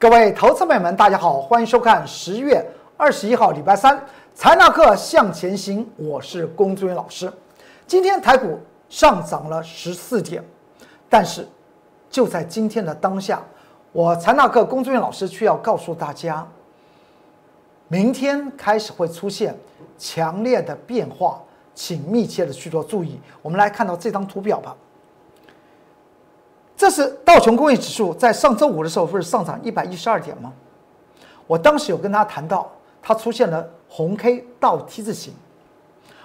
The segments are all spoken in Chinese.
各位投资朋友们，大家好，欢迎收看十月二十一号礼拜三财纳课向前行，我是龚志远老师。今天台股上涨了十四点，但是就在今天的当下，我财纳课龚志远老师却要告诉大家，明天开始会出现强烈的变化，请密切的去做注意。我们来看到这张图表吧。这是道琼工业指数在上周五的时候不是上涨一百一十二点吗？我当时有跟他谈到，它出现了红 K 倒 T 字形，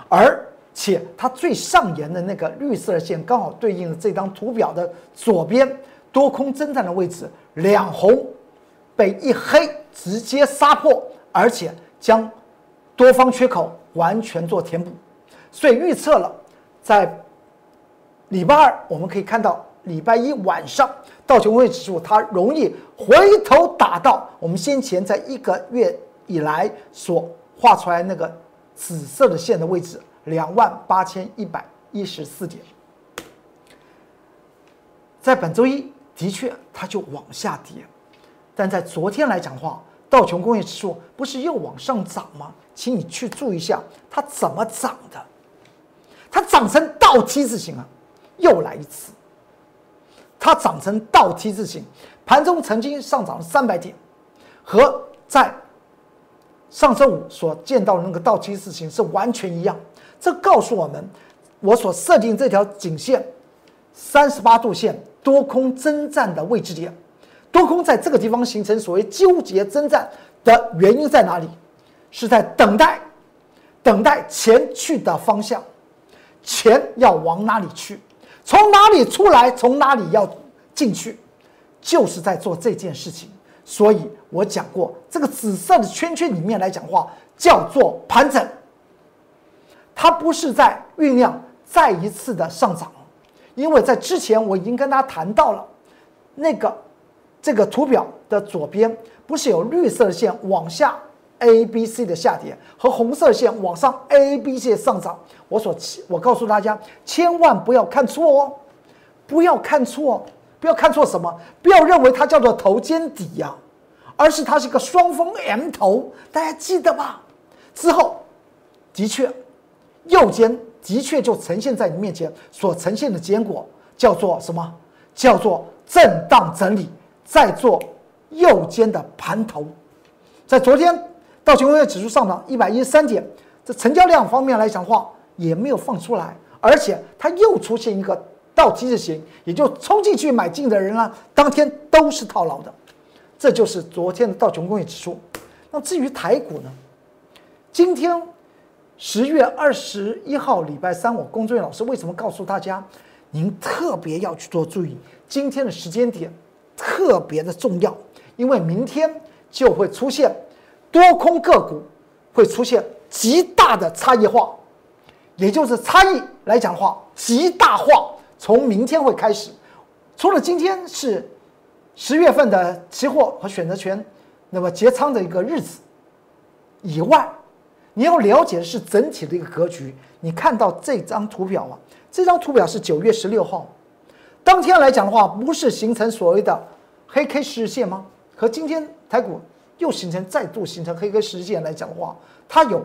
而且它最上沿的那个绿色的线刚好对应了这张图表的左边多空征战的位置，两红被一黑直接杀破，而且将多方缺口完全做填补，所以预测了在礼拜二我们可以看到。礼拜一晚上，道琼斯指数它容易回头打到我们先前在一个月以来所画出来那个紫色的线的位置，两万八千一百一十四点。在本周一的确它就往下跌，但在昨天来讲的话，道琼工业指数不是又往上涨吗？请你去注意一下它怎么涨的，它涨成倒 T 字形啊，又来一次。它长成倒 T 字形，盘中曾经上涨了三百点，和在上周五所见到的那个倒 T 字形是完全一样。这告诉我们，我所设定这条颈线三十八度线多空征战的位置点，多空在这个地方形成所谓纠结征战的原因在哪里？是在等待，等待钱去的方向，钱要往哪里去？从哪里出来，从哪里要进去，就是在做这件事情。所以我讲过，这个紫色的圈圈里面来讲话，叫做盘整。它不是在酝酿再一次的上涨，因为在之前我已经跟大家谈到了，那个这个图表的左边不是有绿色线往下。A、B、C 的下跌和红色线往上 A、B 线上涨，我所我告诉大家，千万不要看错哦，不要看错，不要看错什么？不要认为它叫做头肩底呀，而是它是一个双峰 M 头，大家记得吧？之后的确，右肩的确就呈现在你面前，所呈现的结果叫做什么？叫做震荡整理，在做右肩的盘头，在昨天。道琼工业指数上涨一百一十三点，这成交量方面来讲的话也没有放出来，而且它又出现一个倒 T 字形，也就冲进去买进的人呢，当天都是套牢的，这就是昨天的道琼工业指数。那至于台股呢？今天十月二十一号礼拜三，我工作人员老师为什么告诉大家，您特别要去做注意，今天的时间点特别的重要，因为明天就会出现。多空个股会出现极大的差异化，也就是差异来讲的话，极大化。从明天会开始，除了今天是十月份的期货和选择权那么结仓的一个日子以外，你要了解的是整体的一个格局。你看到这张图表啊，这张图表是九月十六号当天来讲的话，不是形成所谓的黑 K 十日线吗？和今天台股。又形成再度形成黑 K 十线来讲的话，它有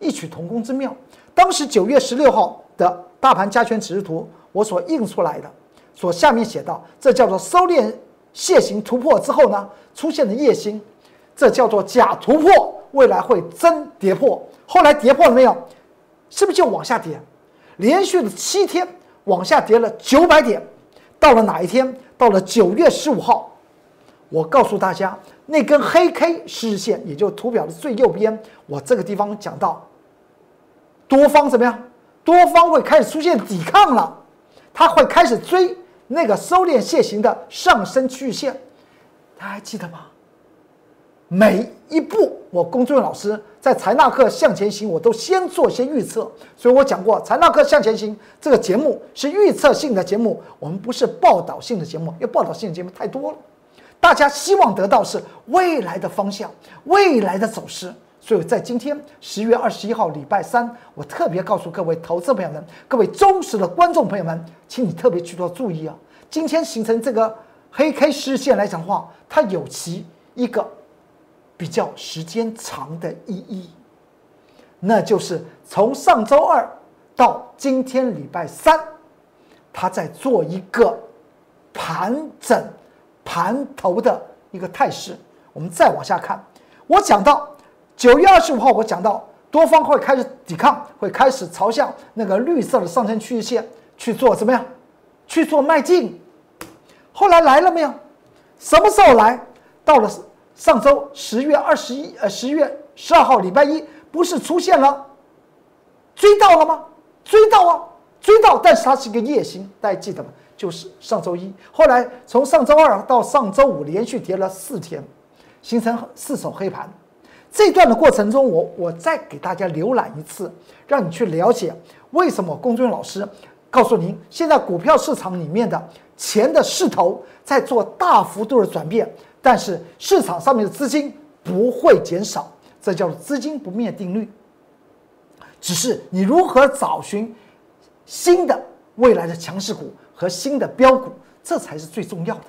异曲同工之妙。当时九月十六号的大盘加权指数图，我所印出来的，所下面写到，这叫做收敛楔形突破之后呢，出现的夜星，这叫做假突破，未来会真跌破。后来跌破了没有？是不是就往下跌？连续的七天往下跌了九百点，到了哪一天？到了九月十五号。我告诉大家，那根黑 K 十日线，也就图表的最右边，我这个地方讲到，多方怎么样？多方会开始出现抵抗了，它会开始追那个收敛线型的上升区域线，大家还记得吗？每一步，我龚作人老师在财纳课向前行，我都先做些预测，所以我讲过，财纳课向前行这个节目是预测性的节目，我们不是报道性的节目，因为报道性的节目太多了。大家希望得到是未来的方向、未来的走势，所以在今天十月二十一号礼拜三，我特别告诉各位投资朋友们、各位忠实的观众朋友们，请你特别去做注意啊！今天形成这个黑 K 实线来讲话，它有其一个比较时间长的意义，那就是从上周二到今天礼拜三，它在做一个盘整、盘头的一个态势。我们再往下看，我讲到九月二十五号，我讲到多方会开始抵抗，会开始朝向那个绿色的上升趋势线去做怎么样？去做迈进。后来来了没有？什么时候来？到了上周十月二十一，呃，十月十二号礼拜一，不是出现了追到了吗？追到啊，追到，但是它是一个夜星，大家记得吗？就是上周一，后来从上周二到上周五连续跌了四天，形成四手黑盘。这段的过程中，我我再给大家浏览一次，让你去了解为什么龚俊老师告诉您，现在股票市场里面的钱的势头在做大幅度的转变。但是市场上面的资金不会减少，这叫做资金不灭定律。只是你如何找寻新的未来的强势股和新的标股，这才是最重要的。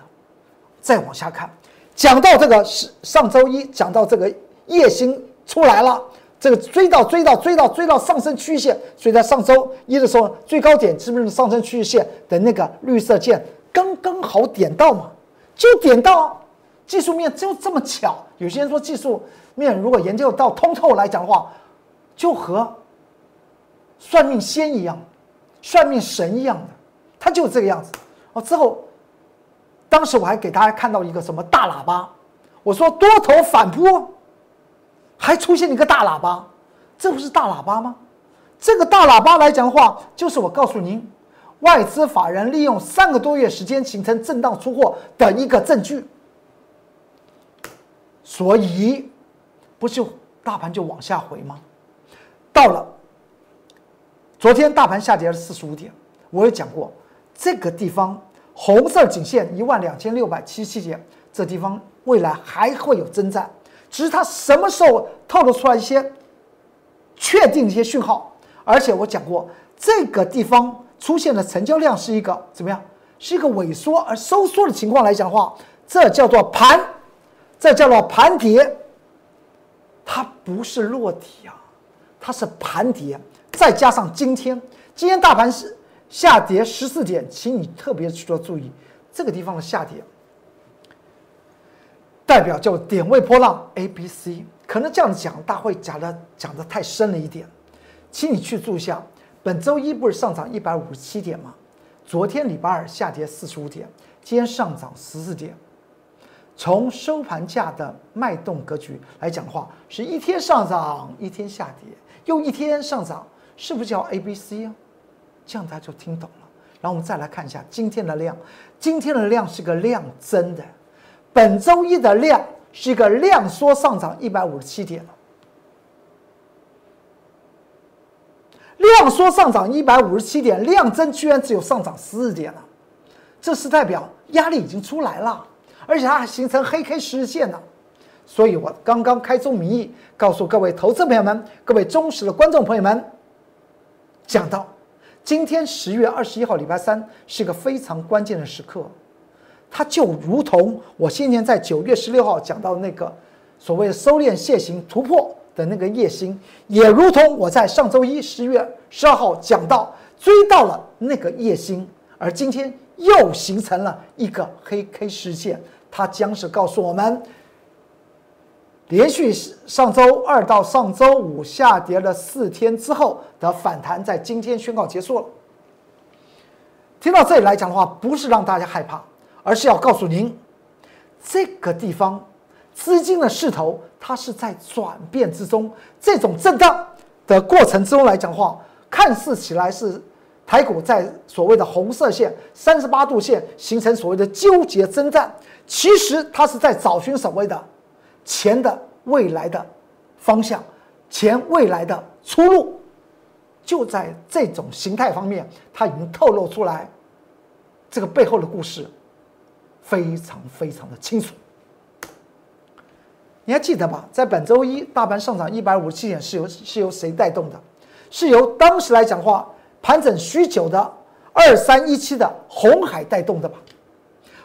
再往下看，讲到这个是上周一讲到这个夜星出来了，这个追到追到追到追到上升趋势线，所以在上周一的时候最高点是不是上升趋势线的那个绿色线刚刚好点到嘛？就点到。技术面就这么巧，有些人说技术面如果研究到通透来讲的话，就和算命仙一样，算命神一样的，他就这个样子。哦，之后，当时我还给大家看到一个什么大喇叭，我说多头反扑，还出现一个大喇叭，这不是大喇叭吗？这个大喇叭来讲的话，就是我告诉您，外资法人利用三个多月时间形成震荡出货的一个证据。所以，不就大盘就往下回吗？到了昨天大盘下跌了四十五点，我也讲过，这个地方红色颈线一万两千六百七七点，这地方未来还会有征战，只是它什么时候透露出来一些确定一些讯号？而且我讲过，这个地方出现的成交量是一个怎么样？是一个萎缩而收缩的情况来讲的话，这叫做盘。这叫做盘跌，它不是落底啊，它是盘跌。再加上今天，今天大盘是下跌十四点，请你特别去做注意，这个地方的下跌，代表叫点位波浪 A、B、C。可能这样讲，大会讲的讲的太深了一点，请你去注意下。本周一不是上涨一百五十七点吗？昨天礼拜二下跌四十五点，今天上涨十四点。从收盘价的脉动格局来讲的话，是一天上涨，一天下跌，又一天上涨，是不是叫 A、B、C 啊？这样大家就听懂了。然后我们再来看一下今天的量，今天的量是个量增的，本周一的量是一个量缩上涨一百五十七点，量缩上涨一百五十七点，量增居然只有上涨十四点了，这是代表压力已经出来了。而且它还形成黑 K 十日线了，所以我刚刚开宗明义告诉各位投资朋友们、各位忠实的观众朋友们，讲到今天十月二十一号礼拜三是个非常关键的时刻，它就如同我先前在九月十六号讲到那个所谓收敛楔形突破的那个夜星，也如同我在上周一十月十二号讲到追到了那个夜星，而今天。又形成了一个黑 K 事件，它将是告诉我们，连续上周二到上周五下跌了四天之后的反弹，在今天宣告结束了。听到这里来讲的话，不是让大家害怕，而是要告诉您，这个地方资金的势头它是在转变之中，这种震荡的过程之中来讲的话，看似起来是。台股在所谓的红色线三十八度线形成所谓的纠结征战，其实它是在找寻所谓的钱的未来的方向，钱未来的出路，就在这种形态方面，它已经透露出来，这个背后的故事非常非常的清楚。你还记得吧？在本周一大盘上涨一百五十七点，是由是由谁带动的？是由当时来讲话。盘整许久的二三一七的红海带动的吧，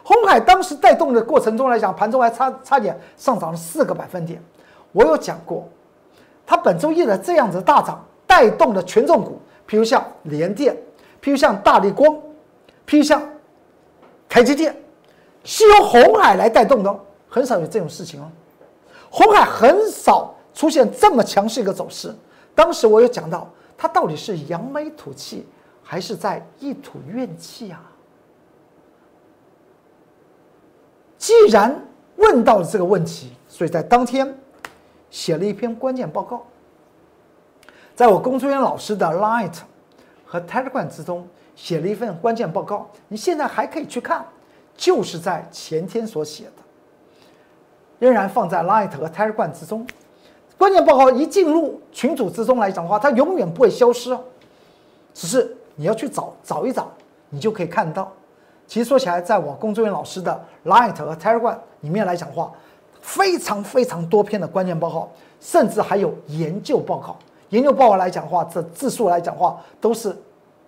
红海当时带动的过程中来讲，盘中还差差点上涨了四个百分点。我有讲过，它本周一的这样子大涨，带动的权重股，譬如像联电，譬如像大力光，譬如像台积电，是由红海来带动的，很少有这种事情哦。红海很少出现这么强势一个走势。当时我有讲到，它到底是扬眉吐气，还是在一吐怨气啊？既然问到了这个问题，所以在当天写了一篇关键报告，在我工作人员老师的 Light 和 Telegram 之中写了一份关键报告，你现在还可以去看，就是在前天所写的，仍然放在 Light 和 Telegram 之中。关键报告一进入群组之中来讲的话，它永远不会消失，只是你要去找找一找，你就可以看到。其实说起来，在我工作人员老师的 Light 和 Telegram 里面来讲话，非常非常多篇的关键报告，甚至还有研究报告。研究报告来讲话，这字数来讲话都是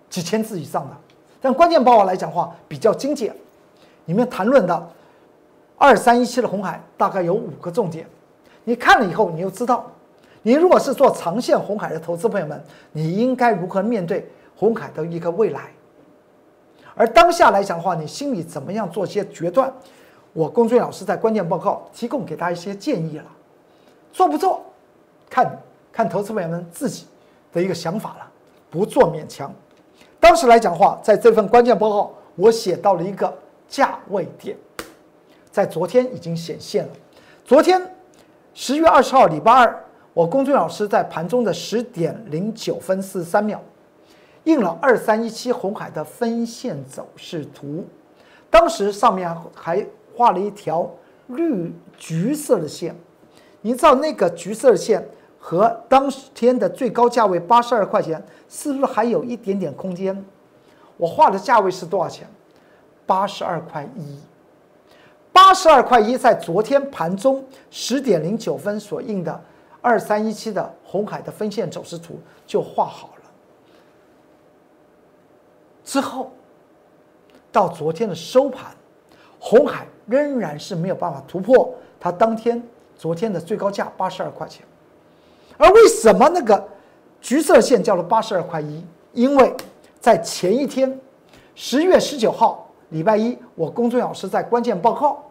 几千字以上的。但关键报告来讲话比较精简，里面谈论的二三一七的红海大概有五个重点。你看了以后，你就知道，你如果是做长线红海的投资朋友们，你应该如何面对红海的一个未来。而当下来讲的话，你心里怎么样做些决断？我龚俊老师在关键报告提供给大家一些建议了，做不做，看看投资朋友们自己的一个想法了，不做勉强。当时来讲话，在这份关键报告，我写到了一个价位点，在昨天已经显现了。昨天十月二十号礼拜二，我龚俊老师在盘中的十点零九分四十三秒。印了二三一七红海的分线走势图，当时上面还画了一条绿橘色的线，你知道那个橘色的线和当天的最高价位八十二块钱，是不是还有一点点空间？我画的价位是多少钱？八十二块一，八十二块一，在昨天盘中十点零九分所印的二三一七的红海的分线走势图就画好了。之后，到昨天的收盘，红海仍然是没有办法突破它当天昨天的最高价八十二块钱。而为什么那个橘色线叫做八十二块一？因为在前一天，十月十九号礼拜一，我工作老师在关键报告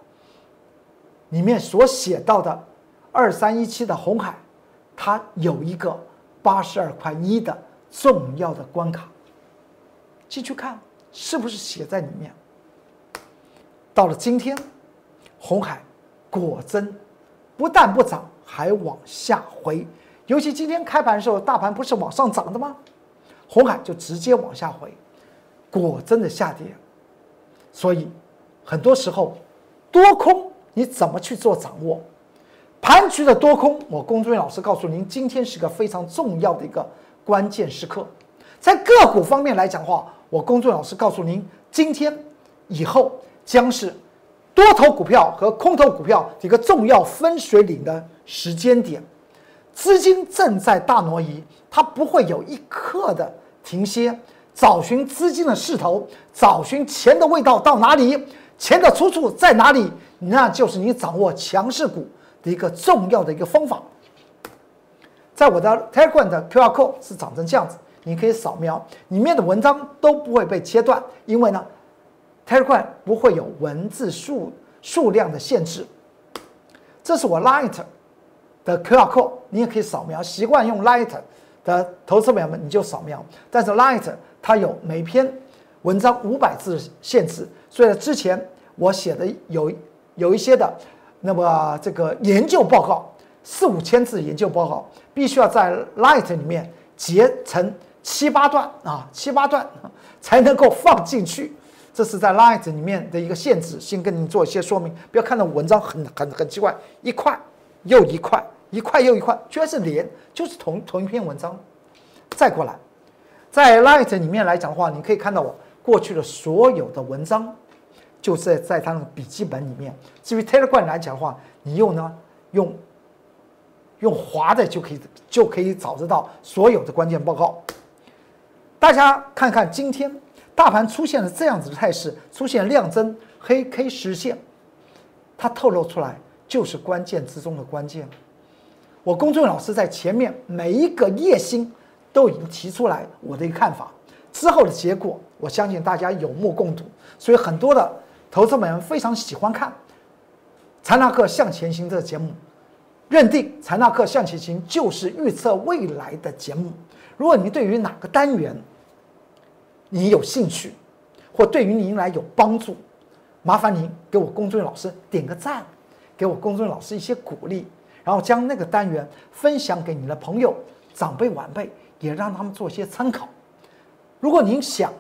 里面所写到的二三一七的红海，它有一个八十二块一的重要的关卡。进去看是不是写在里面？到了今天，红海果真不但不涨，还往下回。尤其今天开盘的时候，大盘不是往上涨的吗？红海就直接往下回，果真的下跌。所以很多时候，多空你怎么去做掌握？盘局的多空，我龚俊老师告诉您，今天是个非常重要的一个关键时刻。在个股方面来讲的话。我工作老师告诉您，今天以后将是多头股票和空头股票一个重要分水岭的时间点，资金正在大挪移，它不会有一刻的停歇。找寻资金的势头，找寻钱的味道到哪里，钱的出处在哪里，那就是你掌握强势股的一个重要的一个方法。在我的 Telegram 的 QR code 是长成这样子。你可以扫描里面的文章都不会被切断，因为呢，Telegram 不会有文字数数量的限制。这是我 Light 的 QR code，你也可以扫描。习惯用 Light 的投资朋友们，你就扫描。但是 Light 它有每篇文章五百字限制，所以之前我写的有有一些的，那么这个研究报告四五千字研究报告，必须要在 Light 里面截成。七八段啊，七八段才能够放进去，这是在 Light 里面的一个限制。先跟你做一些说明，不要看到文章很很很奇怪，一块又一块，一块又一块，居然是连，就是同同一篇文章。再过来，在 Light 里面来讲的话，你可以看到我过去的所有的文章，就是在他的笔记本里面。至于 Telegram 来讲的话，你用呢用用滑的就可以就可以找得到所有的关键报告。大家看看今天大盘出现了这样子的态势，出现量增黑 K 实线，它透露出来就是关键之中的关键。我公众老师在前面每一个夜星都已经提出来我的一个看法，之后的结果我相信大家有目共睹，所以很多的投资们非常喜欢看《财纳克向前行》这个节目，认定《财纳克向前行》就是预测未来的节目。如果你对于哪个单元你有兴趣，或对于您来有帮助，麻烦您给我公众老师点个赞，给我公众老师一些鼓励。然后将那个单元分享给你的朋友、长辈、晚辈，也让他们做一些参考。如果您想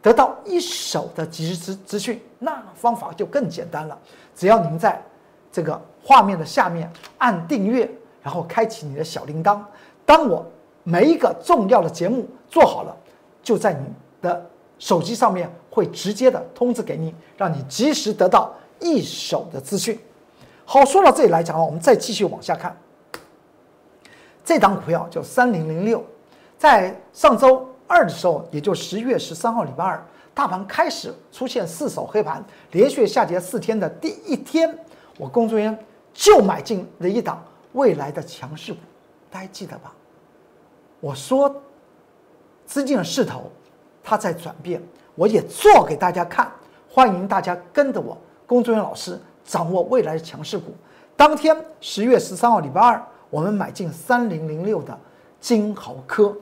得到一手的及时资资讯，那方法就更简单了。只要您在这个画面的下面按订阅，然后开启你的小铃铛，当我每一个重要的节目做好了，就在你的手机上面会直接的通知给你，让你及时得到一手的资讯。好，说到这里来讲啊，我们再继续往下看。这档股票叫三零零六，在上周二的时候，也就十月十三号礼拜二，大盘开始出现四手黑盘，连续下跌四天的第一天，我工作人员就买进了一档未来的强势股，大家记得吧？我说资金的势头它在转变，我也做给大家看，欢迎大家跟着我工作人员老师。掌握未来的强势股。当天十月十三号礼拜二，我们买进三零零六的金豪科，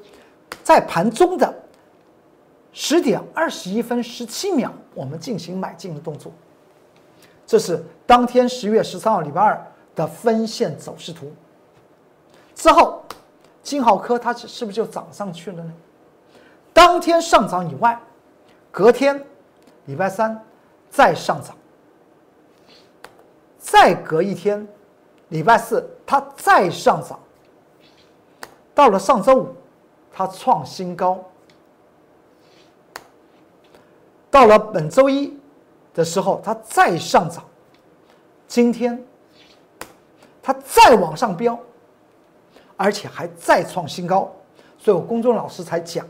在盘中的十点二十一分十七秒，我们进行买进的动作。这是当天十月十三号礼拜二的分线走势图。之后，金豪科它是是不是就涨上去了呢？当天上涨以外，隔天礼拜三再上涨。再隔一天，礼拜四它再上涨，到了上周五，它创新高，到了本周一的时候，它再上涨，今天它再往上飙，而且还再创新高，所以我公众老师才讲，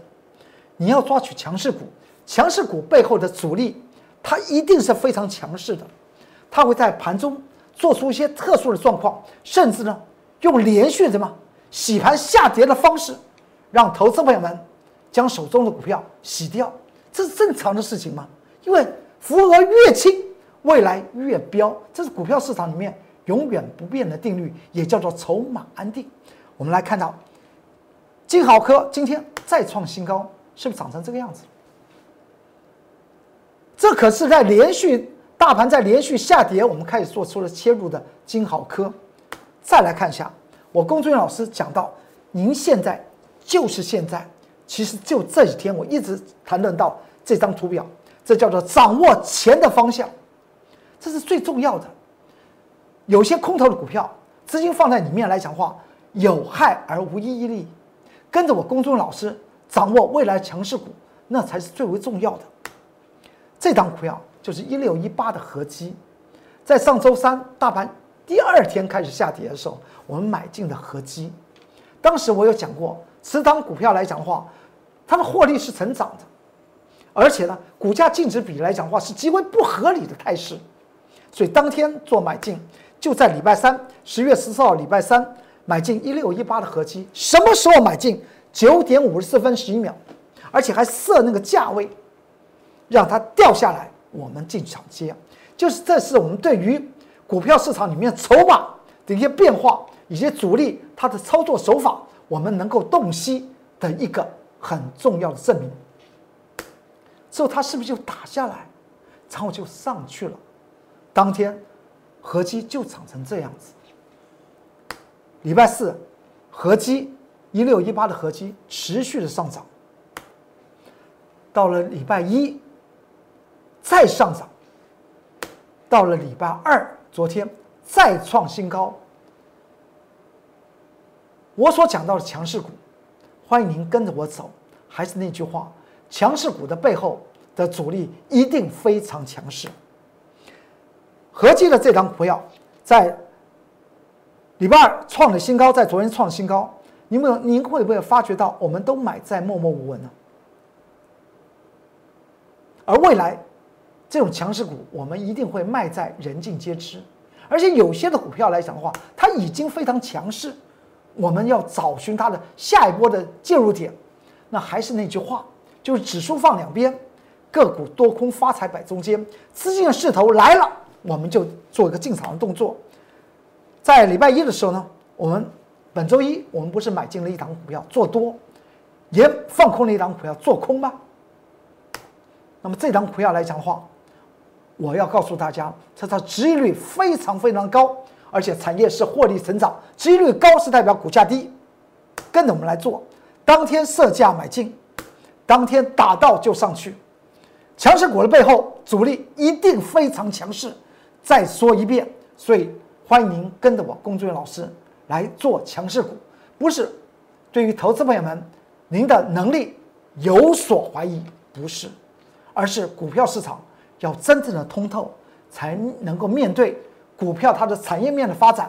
你要抓取强势股，强势股背后的主力，它一定是非常强势的。它会在盘中做出一些特殊的状况，甚至呢，用连续什么洗盘下跌的方式，让投资朋友们将手中的股票洗掉，这是正常的事情吗？因为浮额越轻，未来越飙，这是股票市场里面永远不变的定律，也叫做筹码安定。我们来看到金豪科今天再创新高，是不是涨成这个样子？这可是在连续。大盘在连续下跌，我们开始做出了切入的金好科。再来看一下，我龚俊老师讲到，您现在就是现在，其实就这几天我一直谈论到这张图表，这叫做掌握钱的方向，这是最重要的。有些空头的股票，资金放在里面来讲话，有害而无一利。跟着我龚俊老师掌握未来强势股，那才是最为重要的。这张股票。就是一六一八的合基，在上周三大盘第二天开始下跌的时候，我们买进的合基。当时我有讲过，此档股票来讲的话，它的获利是成长的，而且呢，股价净值比来讲的话是极为不合理的态势，所以当天做买进，就在礼拜三十月十四号礼拜三买进一六一八的合基。什么时候买进？九点五十四分十一秒，而且还设那个价位，让它掉下来。我们进场接，就是这是我们对于股票市场里面筹码的一些变化，以及主力它的操作手法，我们能够洞悉的一个很重要的证明。之后它是不是就打下来，然后就上去了？当天合基就涨成这样子。礼拜四合基一六一八的合基持续的上涨，到了礼拜一。再上涨，到了礼拜二，昨天再创新高。我所讲到的强势股，欢迎您跟着我走。还是那句话，强势股的背后的主力一定非常强势。合计的这张股票在礼拜二创了新高，在昨天创新高。你们您会不会发觉到，我们都买在默默无闻呢？而未来这种强势股，我们一定会卖在人尽皆知。而且有些的股票来讲的话，它已经非常强势，我们要找寻它的下一波的介入点。那还是那句话，就是指数放两边，个股多空发财摆中间，资金的势头来了，我们就做一个进场的动作。在礼拜一的时候呢，我们本周一我们不是买进了一档股票做多，也放空了一档股票做空吗？那么这档股票来讲的话。我要告诉大家，它的值益率非常非常高，而且产业是获利成长，值益率高是代表股价低。跟着我们来做，当天设价买进，当天打到就上去。强势股的背后主力一定非常强势。再说一遍，所以欢迎您跟着我龚俊老师来做强势股，不是对于投资朋友们您的能力有所怀疑，不是，而是股票市场。要真正的通透，才能够面对股票它的产业面的发展、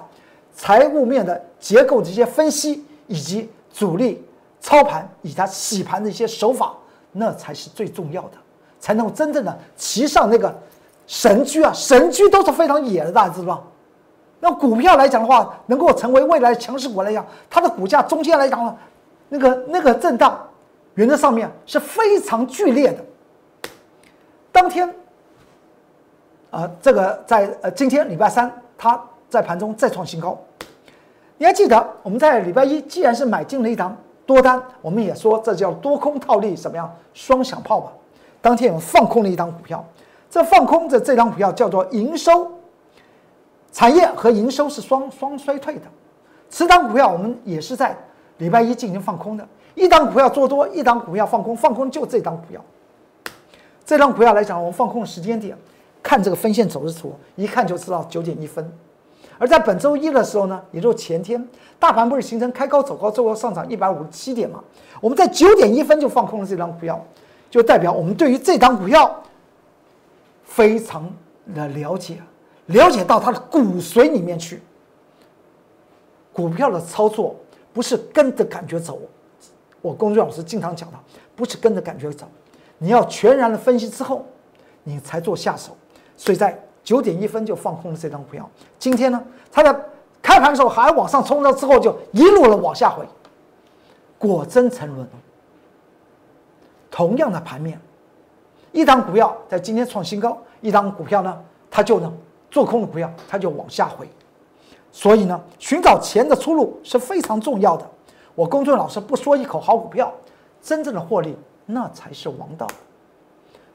财务面的结构这些分析，以及主力操盘以及它洗盘的一些手法，那才是最重要的，才能够真正的骑上那个神驹啊！神驹都是非常野的，大家知道那股票来讲的话，能够成为未来强势股来讲，它的股价中间来讲，那个那个震荡，原则上面是非常剧烈的。当天。啊，这个在呃今天礼拜三，它在盘中再创新高。你还记得我们在礼拜一既然是买进了一档多单，我们也说这叫多空套利，什么样双响炮吧？当天我们放空了一档股票，这放空的这张股票叫做营收，产业和营收是双双衰退的。此档股票我们也是在礼拜一进行放空的，一档股票做多，一档股票放空，放空就这档股票。这张股票来讲，我们放空的时间点。看这个分线走势图，一看就知道九点一分。而在本周一的时候呢，也就是前天，大盘不是形成开高走高，最后上涨一百五十七点嘛？我们在九点一分就放空了这张股票，就代表我们对于这张股票非常的了解，了解到它的骨髓里面去。股票的操作不是跟着感觉走，我龚俊老师经常讲的，不是跟着感觉走，你要全然的分析之后，你才做下手。所以在九点一分就放空了这张股票。今天呢，它的开盘的时候还往上冲了，之后就一路的往下回，果真沉沦了。同样的盘面，一张股票在今天创新高，一张股票呢，它就能做空的股票，它就往下回。所以呢，寻找钱的出路是非常重要的。我公众老师不说一口好股票，真正的获利那才是王道。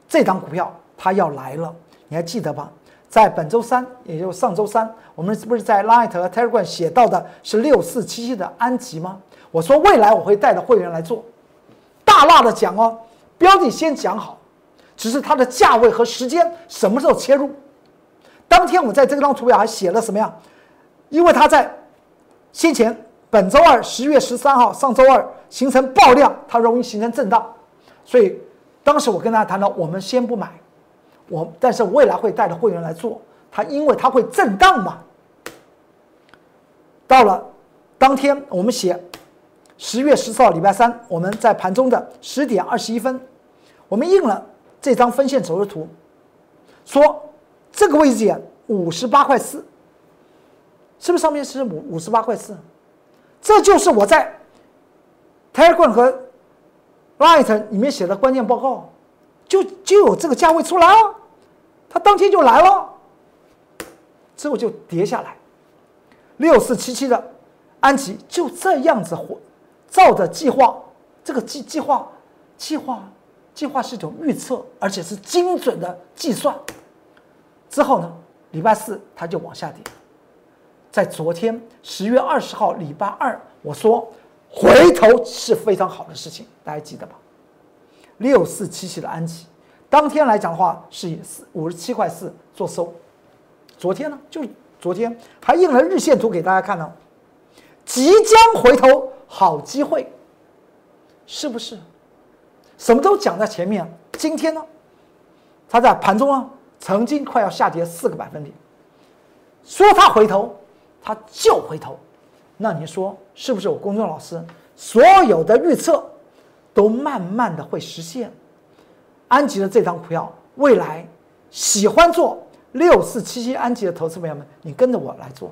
这张股票它要来了。你还记得吧？在本周三，也就是上周三，我们是不是在 Light 和 Telegram 写到的是六四七七的安吉吗？我说未来我会带着会员来做，大辣的讲哦，标的先讲好，只是它的价位和时间什么时候切入。当天我在这张图表还写了什么呀？因为它在先前本周二十月十三号上周二形成爆量，它容易形成震荡，所以当时我跟大家谈到，我们先不买。我但是未来会带着会员来做，它因为它会震荡嘛。到了当天，我们写十月十四号礼拜三，我们在盘中的十点二十一分，我们印了这张分线走势图，说这个位置点五十八块四，是不是上面是五五十八块四？这就是我在 Telegram 和 Light 里面写的关键报告，就就有这个价位出来了。它当天就来了，之后就跌下来。六四七七的安琪就这样子火，照着计划，这个计计划计划计划是一种预测，而且是精准的计算。之后呢，礼拜四它就往下跌。在昨天十月二十号礼拜二，我说回头是非常好的事情，大家记得吧？六四七七的安琪。当天来讲的话，是以四五十七块四做收。昨天呢，就昨天还印了日线图给大家看呢，即将回头好机会，是不是？什么都讲在前面。今天呢，它在盘中啊，曾经快要下跌四个百分点，说它回头，它就回头。那你说是不是？我公众老师所有的预测都慢慢的会实现。安吉的这张股票，未来喜欢做六四七七安吉的投资朋友们，你跟着我来做，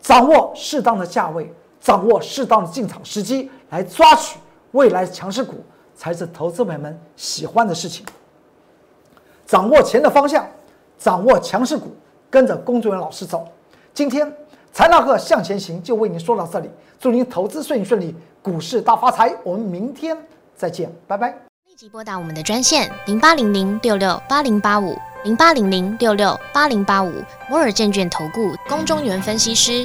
掌握适当的价位，掌握适当的进场时机，来抓取未来强势股，才是投资朋友们喜欢的事情。掌握钱的方向，掌握强势股，跟着工作人员老师走。今天财纳课向前行就为您说到这里，祝您投资顺利顺利，股市大发财。我们明天再见，拜拜。立即拨打我们的专线零八零零六六八零八五零八零零六六八零八五摩尔证券投顾龚中原分析师。